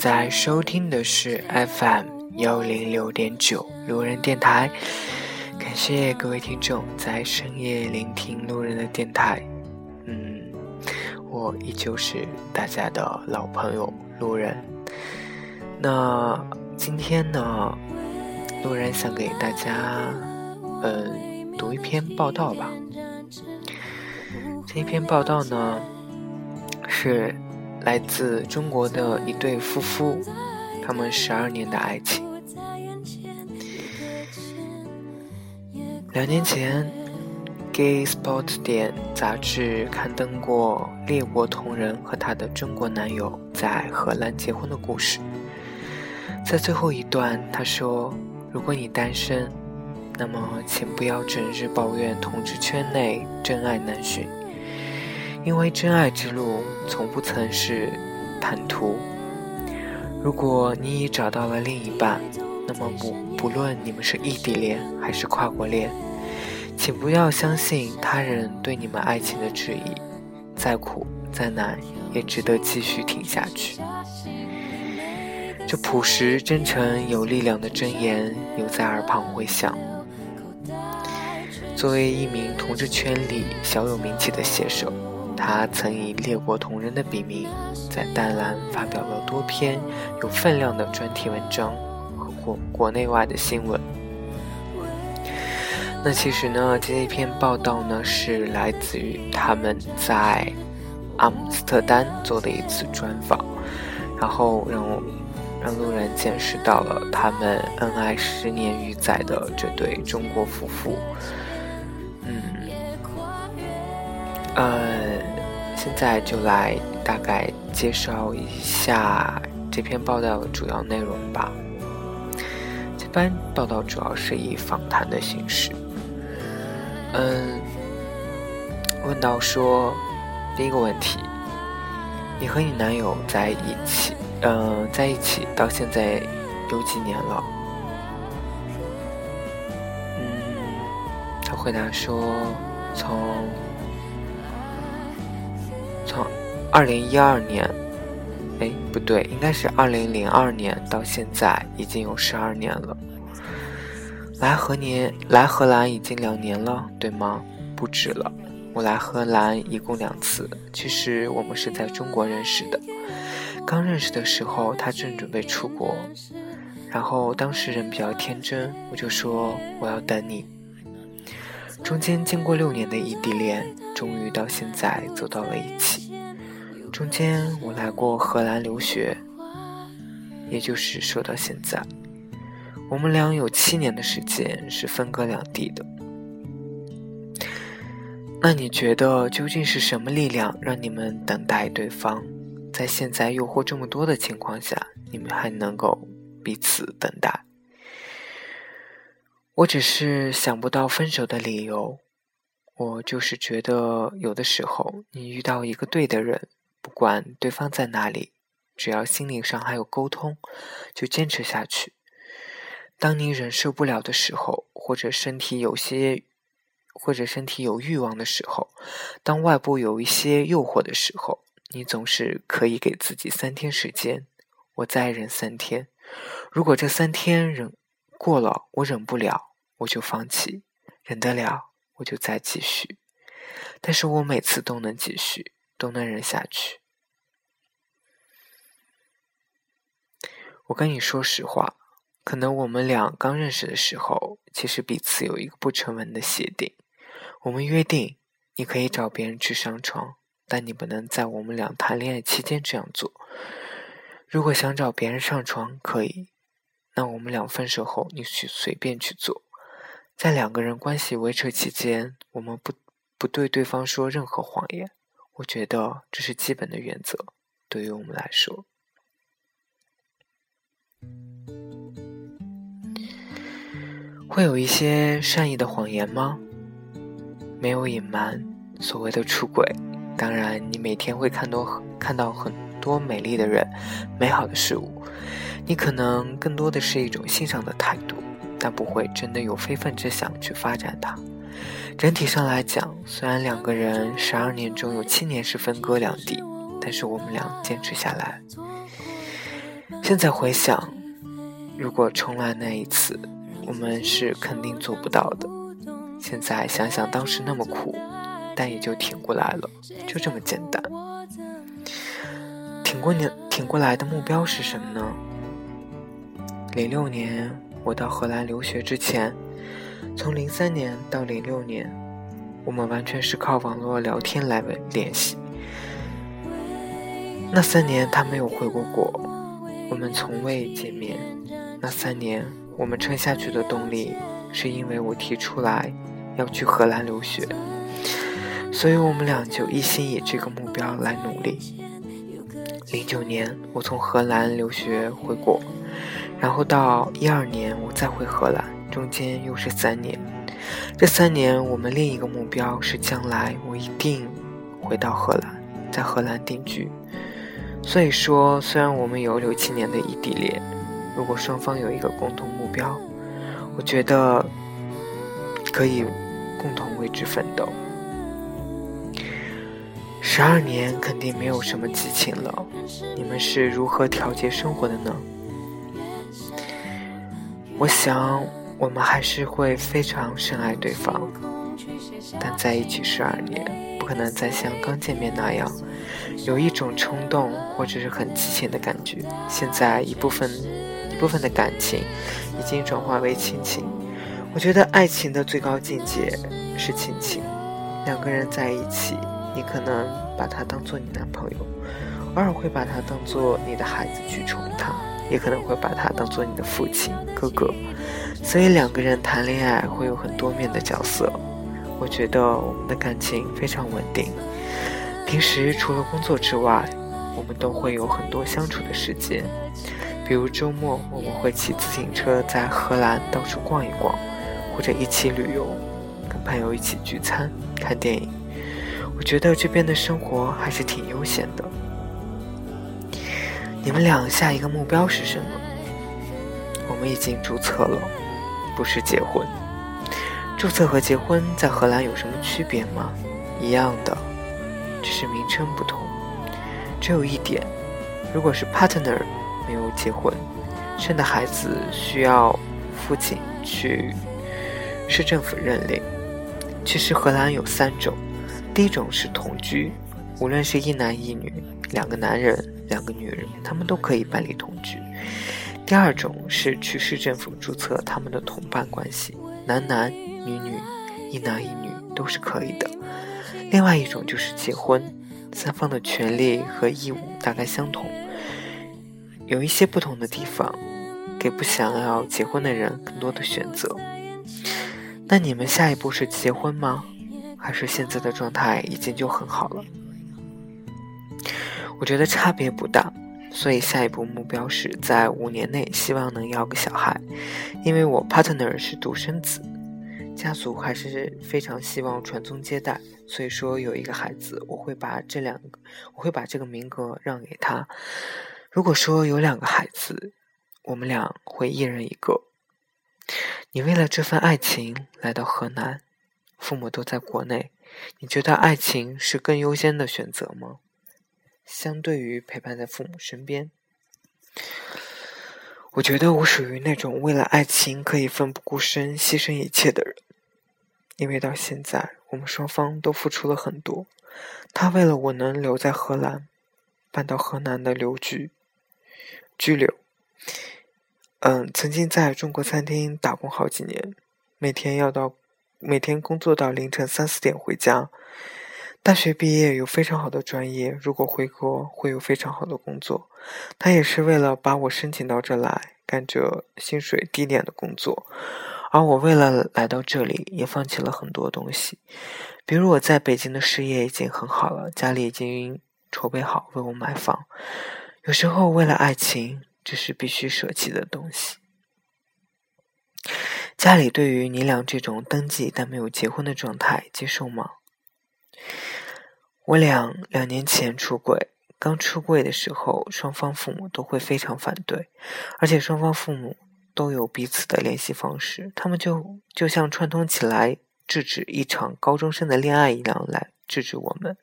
在收听的是 FM 幺零六点九路人电台。感谢各位听众在深夜聆听路人的电台。嗯，我依旧是大家的老朋友路人。那今天呢，路人想给大家，嗯，读一篇报道吧。这篇报道呢，是来自中国的一对夫妇，他们十二年的爱情。两年前，《Gay Sport》点杂志刊登过列国同仁和他的中国男友在荷兰结婚的故事。在最后一段，他说：“如果你单身，那么请不要整日抱怨同志圈内真爱难寻，因为真爱之路从不曾是坦途。如果你已找到了另一半。”那么不不论你们是异地恋还是跨国恋，请不要相信他人对你们爱情的质疑，再苦再难也值得继续挺下去。这朴实、真诚、有力量的箴言又在耳旁回响。作为一名同志圈里小有名气的写手，他曾以列国同仁的笔名，在淡蓝发表了多篇有分量的专题文章和。国国内外的新闻。那其实呢，这一篇报道呢是来自于他们在阿姆斯特丹做的一次专访，然后让让路人见识到了他们恩爱十年余载的这对中国夫妇。嗯，呃，现在就来大概介绍一下这篇报道的主要内容吧。这篇报道主要是以访谈的形式。嗯，问到说，第一个问题，你和你男友在一起，嗯，在一起到现在有几年了？嗯，他回答说，从二零一二年。哎，不对，应该是二零零二年到现在已经有十二年了。来荷年来荷兰已经两年了，对吗？不止了，我来荷兰一共两次。其实我们是在中国认识的。刚认识的时候，他正准备出国，然后当时人比较天真，我就说我要等你。中间经过六年的异地恋，终于到现在走到了一起。中间我来过荷兰留学，也就是说到现在，我们俩有七年的时间是分隔两地的。那你觉得究竟是什么力量让你们等待对方？在现在诱惑这么多的情况下，你们还能够彼此等待？我只是想不到分手的理由。我就是觉得有的时候你遇到一个对的人。不管对方在哪里，只要心灵上还有沟通，就坚持下去。当你忍受不了的时候，或者身体有些，或者身体有欲望的时候，当外部有一些诱惑的时候，你总是可以给自己三天时间，我再忍三天。如果这三天忍过了，我忍不了，我就放弃；忍得了，我就再继续。但是我每次都能继续。都能忍下去。我跟你说实话，可能我们俩刚认识的时候，其实彼此有一个不成文的协定。我们约定，你可以找别人去上床，但你不能在我们俩谈恋爱期间这样做。如果想找别人上床，可以，那我们俩分手后，你去随便去做。在两个人关系维持期间，我们不不对对方说任何谎言。我觉得这是基本的原则，对于我们来说，会有一些善意的谎言吗？没有隐瞒所谓的出轨。当然，你每天会看多看到很多美丽的人、美好的事物，你可能更多的是一种欣赏的态度，但不会真的有非分之想去发展它。整体上来讲，虽然两个人十二年中有七年是分隔两地，但是我们俩坚持下来。现在回想，如果重来那一次，我们是肯定做不到的。现在想想当时那么苦，但也就挺过来了，就这么简单。挺过年，挺过来的目标是什么呢？零六年我到荷兰留学之前，从零三年到零六年，我们完全是靠网络聊天来联系。那三年他没有回过国，我们从未见面。那三年我们撑下去的动力，是因为我提出来。要去荷兰留学，所以我们俩就一心以这个目标来努力。零九年我从荷兰留学回国，然后到一二年我再回荷兰，中间又是三年。这三年我们另一个目标是将来我一定回到荷兰，在荷兰定居。所以说，虽然我们有六七年的异地恋，如果双方有一个共同目标，我觉得可以。共同为之奋斗，十二年肯定没有什么激情了。你们是如何调节生活的呢？我想，我们还是会非常深爱对方，但在一起十二年，不可能再像刚见面那样，有一种冲动或者是很激情的感觉。现在一部分一部分的感情已经转化为亲情。我觉得爱情的最高境界是亲情。两个人在一起，你可能把他当做你男朋友，偶尔会把他当做你的孩子去宠他，也可能会把他当做你的父亲、哥哥。所以两个人谈恋爱会有很多面的角色。我觉得我们的感情非常稳定。平时除了工作之外，我们都会有很多相处的时间。比如周末，我们会骑自行车在荷兰到处逛一逛。或者一起旅游，跟朋友一起聚餐、看电影，我觉得这边的生活还是挺悠闲的。你们俩下一个目标是什么？我们已经注册了，不是结婚。注册和结婚在荷兰有什么区别吗？一样的，只是名称不同。只有一点，如果是 partner 没有结婚，生的孩子需要父亲去。市政府认领。其实荷兰有三种，第一种是同居，无论是一男一女，两个男人，两个女人，他们都可以办理同居。第二种是去市政府注册他们的同伴关系，男男女女，一男一女都是可以的。另外一种就是结婚，三方的权利和义务大概相同，有一些不同的地方，给不想要结婚的人更多的选择。那你们下一步是结婚吗？还是现在的状态已经就很好了？我觉得差别不大，所以下一步目标是在五年内希望能要个小孩，因为我 partner 是独生子，家族还是非常希望传宗接代，所以说有一个孩子，我会把这两个，我会把这个名额让给他。如果说有两个孩子，我们俩会一人一个。你为了这份爱情来到河南，父母都在国内，你觉得爱情是更优先的选择吗？相对于陪伴在父母身边，我觉得我属于那种为了爱情可以奋不顾身、牺牲一切的人。因为到现在，我们双方都付出了很多。他为了我能留在荷兰，搬到河南的留居居留。嗯，曾经在中国餐厅打工好几年，每天要到每天工作到凌晨三四点回家。大学毕业有非常好的专业，如果回国会有非常好的工作。他也是为了把我申请到这来，干着薪水低廉的工作。而我为了来到这里，也放弃了很多东西，比如我在北京的事业已经很好了，家里已经筹备好为我买房。有时候为了爱情。这是必须舍弃的东西。家里对于你俩这种登记但没有结婚的状态接受吗？我俩两年前出轨，刚出柜的时候，双方父母都会非常反对，而且双方父母都有彼此的联系方式，他们就就像串通起来制止一场高中生的恋爱一样来制止我们。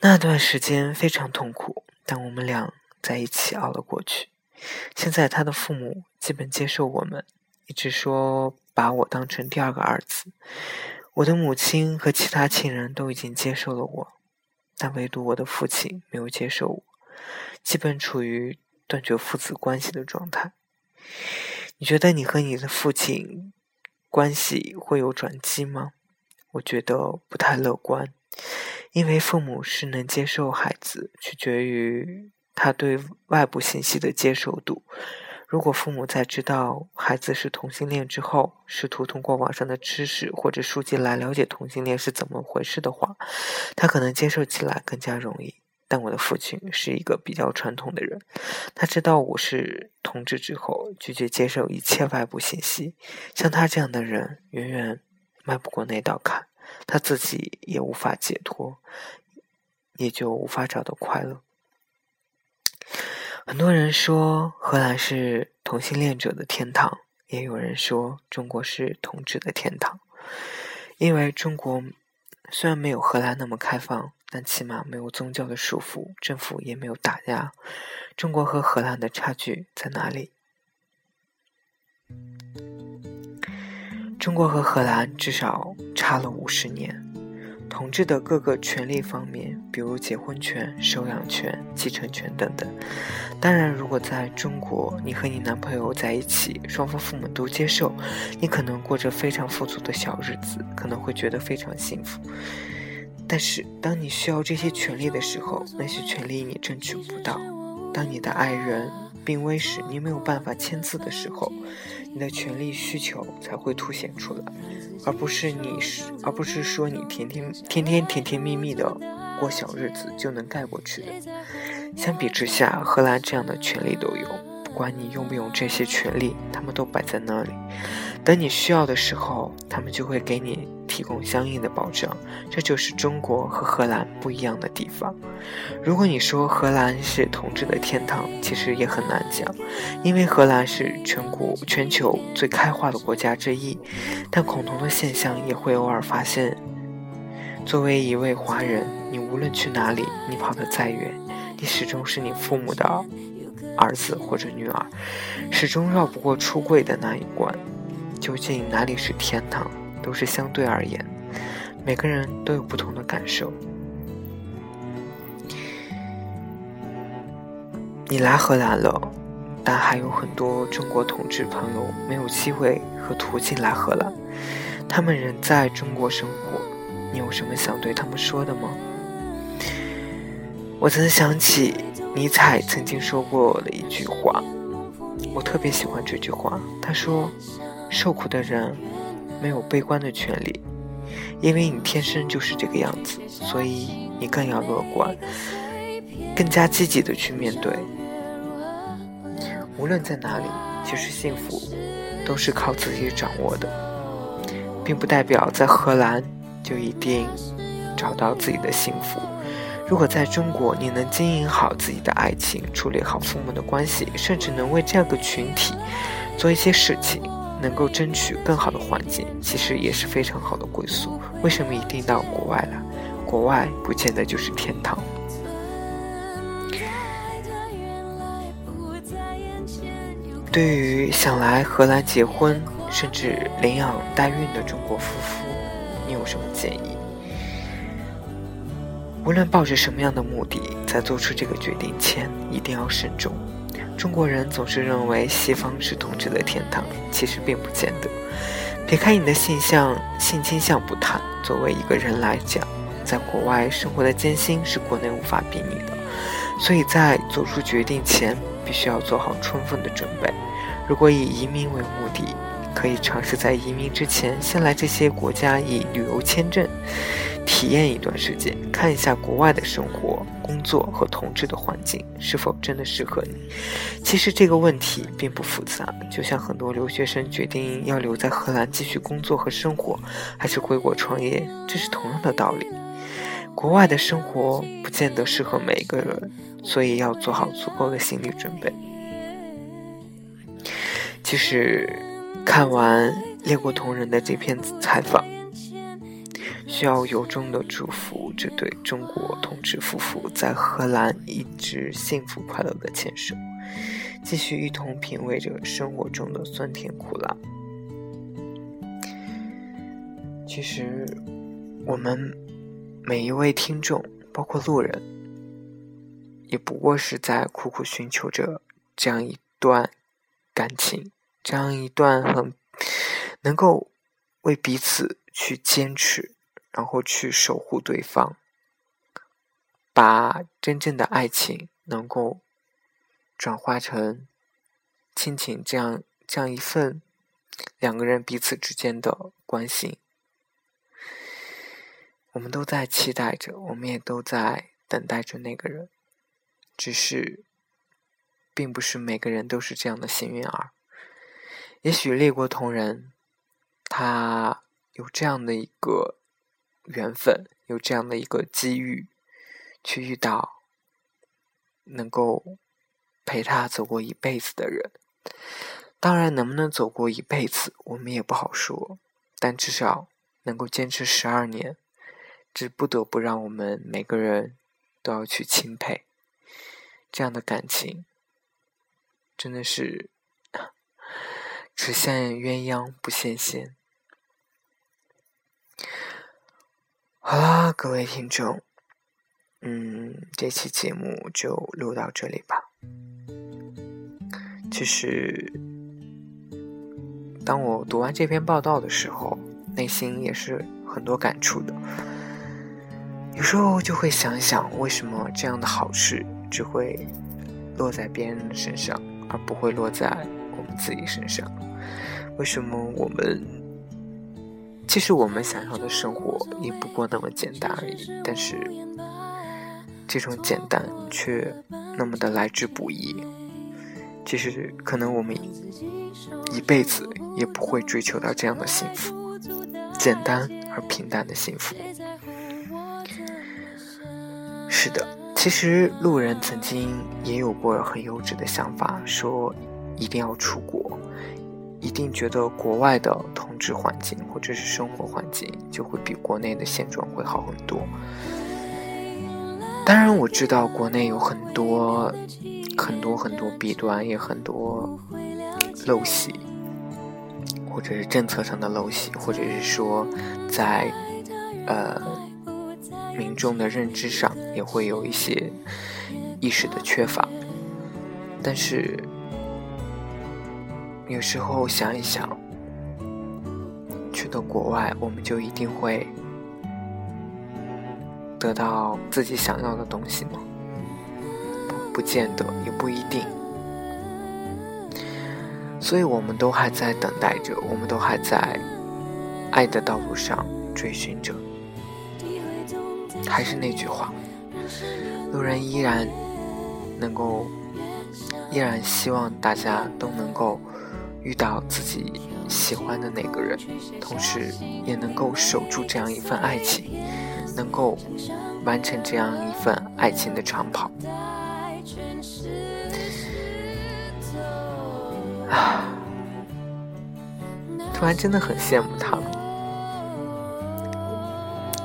那段时间非常痛苦，但我们俩在一起熬了过去。现在他的父母基本接受我们，一直说把我当成第二个儿子。我的母亲和其他亲人都已经接受了我，但唯独我的父亲没有接受我，基本处于断绝父子关系的状态。你觉得你和你的父亲关系会有转机吗？我觉得不太乐观，因为父母是能接受孩子，取决于他对外部信息的接受度。如果父母在知道孩子是同性恋之后，试图通过网上的知识或者书籍来了解同性恋是怎么回事的话，他可能接受起来更加容易。但我的父亲是一个比较传统的人，他知道我是同志之后，拒绝接受一切外部信息。像他这样的人，远远迈不过那道坎，他自己也无法解脱，也就无法找到快乐。很多人说荷兰是同性恋者的天堂，也有人说中国是同志的天堂，因为中国虽然没有荷兰那么开放。但起码没有宗教的束缚，政府也没有打压。中国和荷兰的差距在哪里？中国和荷兰至少差了五十年，统治的各个权利方面，比如结婚权、收养权、继承权等等。当然，如果在中国，你和你男朋友在一起，双方父母都接受，你可能过着非常富足的小日子，可能会觉得非常幸福。但是，当你需要这些权利的时候，那些权利你争取不到；当你的爱人病危时，你没有办法签字的时候，你的权利需求才会凸显出来，而不是你是，而不是说你天天天天甜甜蜜蜜的过小日子就能盖过去的。相比之下，荷兰这样的权利都有，不管你用不用这些权利，他们都摆在那里。等你需要的时候，他们就会给你提供相应的保障。这就是中国和荷兰不一样的地方。如果你说荷兰是统治的天堂，其实也很难讲，因为荷兰是全国全球最开化的国家之一。但恐同的现象也会偶尔发现。作为一位华人，你无论去哪里，你跑得再远，你始终是你父母的儿子或者女儿，始终绕不过出柜的那一关。究竟哪里是天堂，都是相对而言，每个人都有不同的感受。你来荷兰了，但还有很多中国同志朋友没有机会和途径来荷兰，他们仍在中国生活。你有什么想对他们说的吗？我曾想起尼采曾经说过的一句话，我特别喜欢这句话。他说。受苦的人没有悲观的权利，因为你天生就是这个样子，所以你更要乐观，更加积极的去面对。无论在哪里，其实幸福都是靠自己掌握的，并不代表在荷兰就一定找到自己的幸福。如果在中国，你能经营好自己的爱情，处理好父母的关系，甚至能为这样个群体做一些事情。能够争取更好的环境，其实也是非常好的归宿。为什么一定到国外来？国外不见得就是天堂。对于想来荷兰结婚甚至领养代孕的中国夫妇，你有什么建议？无论抱着什么样的目的，在做出这个决定前，一定要慎重。中国人总是认为西方是统治的天堂，其实并不见得。撇开你的性向、性倾向不谈，作为一个人来讲，在国外生活的艰辛是国内无法比拟的。所以在做出决定前，必须要做好充分的准备。如果以移民为目的，可以尝试在移民之前，先来这些国家以旅游签证。体验一段时间，看一下国外的生活、工作和同志的环境是否真的适合你。其实这个问题并不复杂，就像很多留学生决定要留在荷兰继续工作和生活，还是回国创业，这是同样的道理。国外的生活不见得适合每一个人，所以要做好足够的心理准备。其实看完《列国同仁》的这篇采访。需要由衷的祝福这对中国同志夫妇在荷兰一直幸福快乐的牵手，继续一同品味着生活中的酸甜苦辣。其实，我们每一位听众，包括路人，也不过是在苦苦寻求着这样一段感情，这样一段很能够为彼此去坚持。然后去守护对方，把真正的爱情能够转化成亲情，这样这样一份两个人彼此之间的关心，我们都在期待着，我们也都在等待着那个人，只是并不是每个人都是这样的幸运儿。也许列国同仁，他有这样的一个。缘分有这样的一个机遇，去遇到能够陪他走过一辈子的人。当然，能不能走过一辈子，我们也不好说。但至少能够坚持十二年，这不得不让我们每个人都要去钦佩。这样的感情，真的是只羡鸳鸯不羡仙。好啦，各位听众，嗯，这期节目就录到这里吧。其实，当我读完这篇报道的时候，内心也是很多感触的。有时候就会想想，为什么这样的好事只会落在别人的身上，而不会落在我们自己身上？为什么我们？其实我们想要的生活也不过那么简单而已，但是这种简单却那么的来之不易。其实可能我们一辈子也不会追求到这样的幸福，简单而平淡的幸福。是的，其实路人曾经也有过很幼稚的想法，说一定要出国。一定觉得国外的统治环境或者是生活环境就会比国内的现状会好很多。当然，我知道国内有很多很多很多弊端，也很多陋习，或者是政策上的陋习，或者是说在呃民众的认知上也会有一些意识的缺乏，但是。有时候想一想，去到国外，我们就一定会得到自己想要的东西吗？不，不见得，也不一定。所以，我们都还在等待着，我们都还在爱的道路上追寻着。还是那句话，路人依然能够，依然希望大家都能够。遇到自己喜欢的那个人，同时也能够守住这样一份爱情，能够完成这样一份爱情的长跑。啊，突然真的很羡慕他们，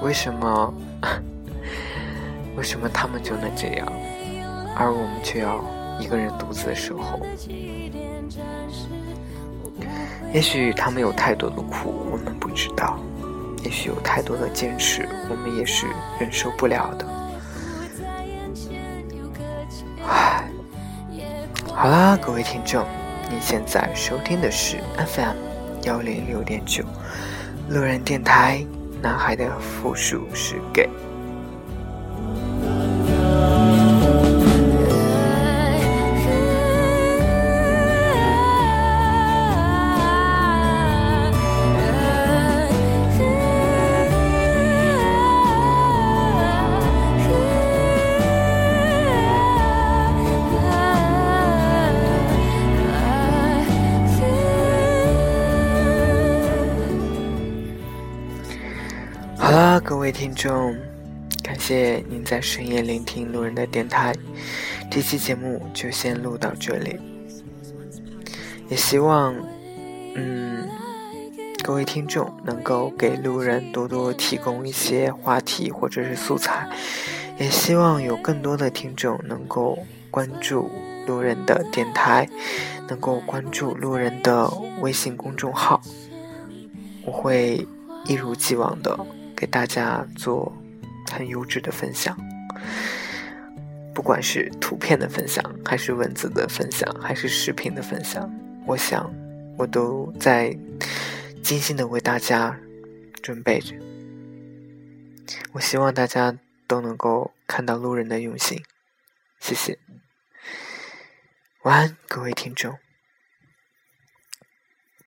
为什么？为什么他们就能这样，而我们却要一个人独自守候？也许他们有太多的苦，我们不知道；也许有太多的坚持，我们也是忍受不了的。唉，好啦，各位听众，你现在收听的是 FM 幺零六点九路人电台，男孩的复数是 gay。各位听众，感谢您在深夜聆听路人的电台。这期节目就先录到这里，也希望，嗯，各位听众能够给路人多多提供一些话题或者是素材，也希望有更多的听众能够关注路人的电台，能够关注路人的微信公众号，我会一如既往的给大家做很优质的分享。不管是图片的分享，还是文字的分享，还是视频的分享，我想我都在精心的为大家准备着。我希望大家都能够看到路人的用心，谢谢。晚安，各位听众。